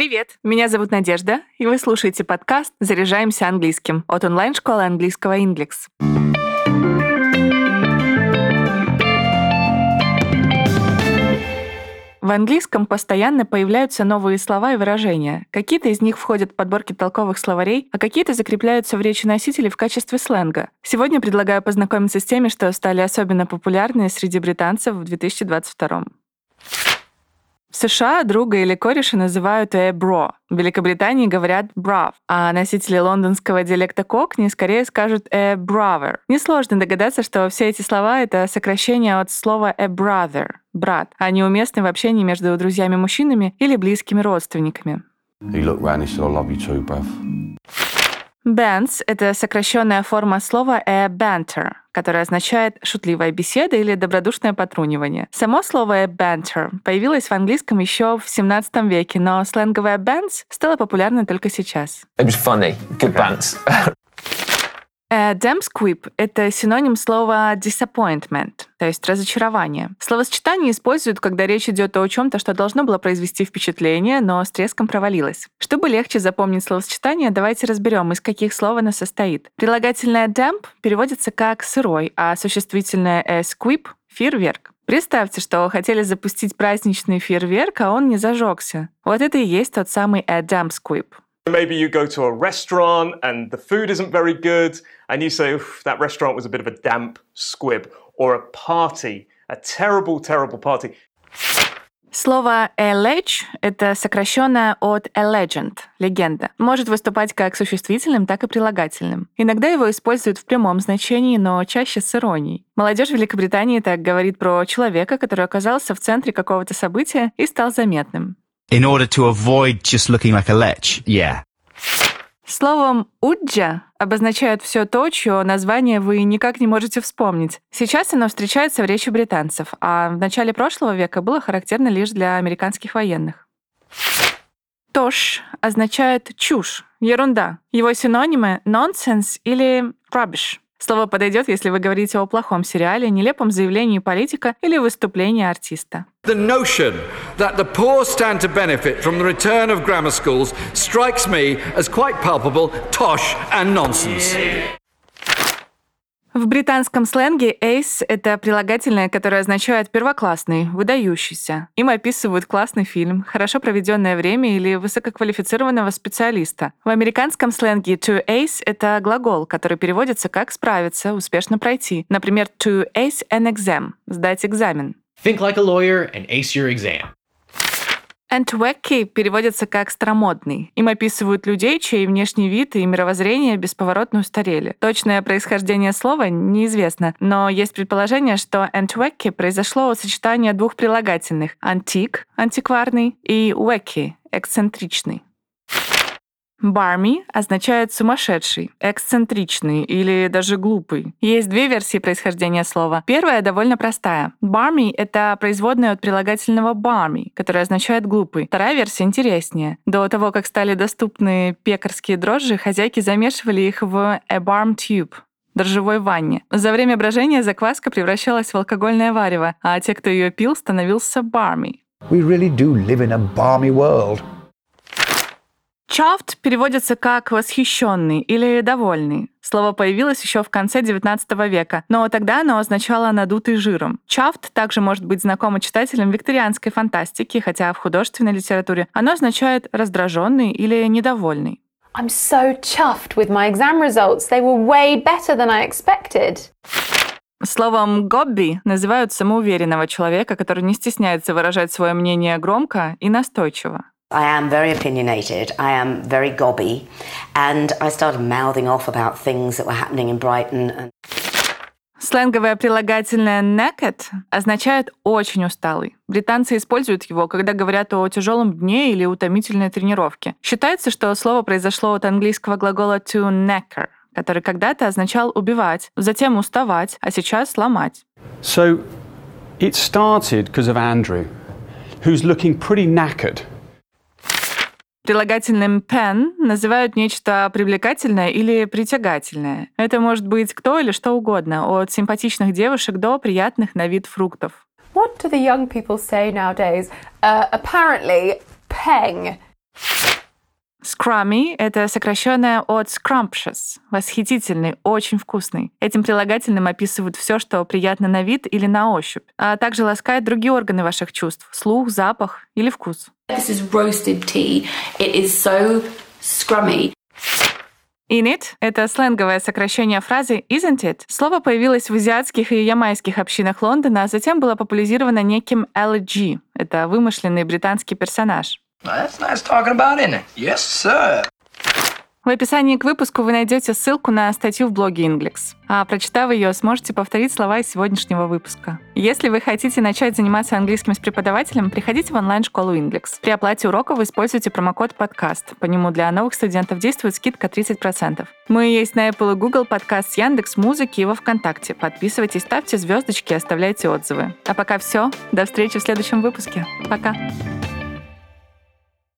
Привет, меня зовут Надежда, и вы слушаете подкаст «Заряжаемся английским» от онлайн-школы английского «Индекс». В английском постоянно появляются новые слова и выражения. Какие-то из них входят в подборки толковых словарей, а какие-то закрепляются в речи носителей в качестве сленга. Сегодня предлагаю познакомиться с теми, что стали особенно популярны среди британцев в 2022 в США друга или кореша называют «э бро». В Великобритании говорят «брав», а носители лондонского диалекта кокни скорее скажут «э бравер». Несложно догадаться, что все эти слова — это сокращение от слова «a brother» — брат, а неуместны в общении между друзьями-мужчинами или близкими родственниками. You look round, he said, I love you too. Bands — это сокращенная форма слова a banter, которое означает шутливая беседа или добродушное потрунивание. Само слово a banter появилось в английском еще в 17 веке, но сленговое bands стало популярно только сейчас. It was funny. Good bands. Uh, Damsquip — это синоним слова disappointment, то есть разочарование. Словосочетание используют, когда речь идет о чем-то, что должно было произвести впечатление, но с треском провалилось. Чтобы легче запомнить словосочетание, давайте разберем, из каких слов оно состоит. Прилагательное damp переводится как «сырой», а существительное a squib — «фейерверк». Представьте, что хотели запустить праздничный фейерверк, а он не зажегся. Вот это и есть тот самый a damp squib. Maybe you go to a restaurant and the food isn't very good, and you say, that restaurant was a bit of a damp squib. Or a party, a terrible, terrible party. Слово allege — это сокращенное от a legend — легенда. Может выступать как существительным, так и прилагательным. Иногда его используют в прямом значении, но чаще с иронией. Молодежь Великобритании так говорит про человека, который оказался в центре какого-то события и стал заметным in order to avoid just looking like a lech. Yeah. Словом «уджа» обозначает все то, чье название вы никак не можете вспомнить. Сейчас оно встречается в речи британцев, а в начале прошлого века было характерно лишь для американских военных. Тош означает чушь, ерунда. Его синонимы — nonsense или rubbish. Слово подойдет, если вы говорите о плохом сериале, нелепом заявлении политика или выступлении артиста. The notion that the poor stand to benefit from the return of grammar schools strikes me as quite palpable tosh and nonsense. В британском сленге ace — это прилагательное, которое означает первоклассный, выдающийся. Им описывают классный фильм, хорошо проведенное время или высококвалифицированного специалиста. В американском сленге to ace — это глагол, который переводится как «справиться», «успешно пройти». Например, to ace an exam — «сдать экзамен». Think like a lawyer and ace your exam. Антвекки переводится как «старомодный». Им описывают людей, чей внешний вид и мировоззрение бесповоротно устарели. Точное происхождение слова неизвестно, но есть предположение, что антвекки произошло от сочетания двух прилагательных «антик» — антикварный и «векки» — эксцентричный. Барми означает сумасшедший, эксцентричный или даже глупый. Есть две версии происхождения слова. Первая довольно простая. Барми — это производная от прилагательного барми, которое означает глупый. Вторая версия интереснее. До того, как стали доступны пекарские дрожжи, хозяйки замешивали их в a barm tube, дрожжевой ванне. За время брожения закваска превращалась в алкогольное варево, а те, кто ее пил, становился барми. We really do live in a balmy world. Chuffed переводится как «восхищенный» или «довольный». Слово появилось еще в конце XIX века, но тогда оно означало «надутый жиром». Chuffed также может быть знакомо читателям викторианской фантастики, хотя в художественной литературе оно означает «раздраженный» или «недовольный». I'm so chuffed with my exam results. They were way better than I expected. Словом «гобби» называют самоуверенного человека, который не стесняется выражать свое мнение громко и настойчиво. I am very opinionated, I am very gobby, and I started mouthing off about things that were happening in Brighton. And... Сленговое прилагательное naked означает «очень усталый». Британцы используют его, когда говорят о тяжелом дне или утомительной тренировке. Считается, что слово произошло от английского глагола to knacker, который когда-то означал убивать, затем уставать, а сейчас сломать. So it started because of Andrew, who's looking pretty knackered. Прилагательным pen называют нечто привлекательное или притягательное. Это может быть кто или что угодно, от симпатичных девушек до приятных на вид фруктов. What do the young people say nowadays? Uh, apparently, peng Scrummy — это сокращенное от scrumptious — восхитительный, очень вкусный. Этим прилагательным описывают все, что приятно на вид или на ощупь, а также ласкает другие органы ваших чувств — слух, запах или вкус. This is roasted tea. It is so scrummy. In it — это сленговое сокращение фразы isn't it. Слово появилось в азиатских и ямайских общинах Лондона, а затем было популяризировано неким LG. Это вымышленный британский персонаж. That's nice talking about, isn't it? Yes, sir. В описании к выпуску вы найдете ссылку на статью в блоге Inglix. А прочитав ее, сможете повторить слова из сегодняшнего выпуска. Если вы хотите начать заниматься английским с преподавателем, приходите в онлайн-школу Inglix. При оплате уроков вы используйте промокод подкаст. По нему для новых студентов действует скидка 30%. Мы есть на Apple и Google, подкаст Яндекс, Музыки и во Вконтакте. Подписывайтесь, ставьте звездочки и оставляйте отзывы. А пока все. До встречи в следующем выпуске. Пока.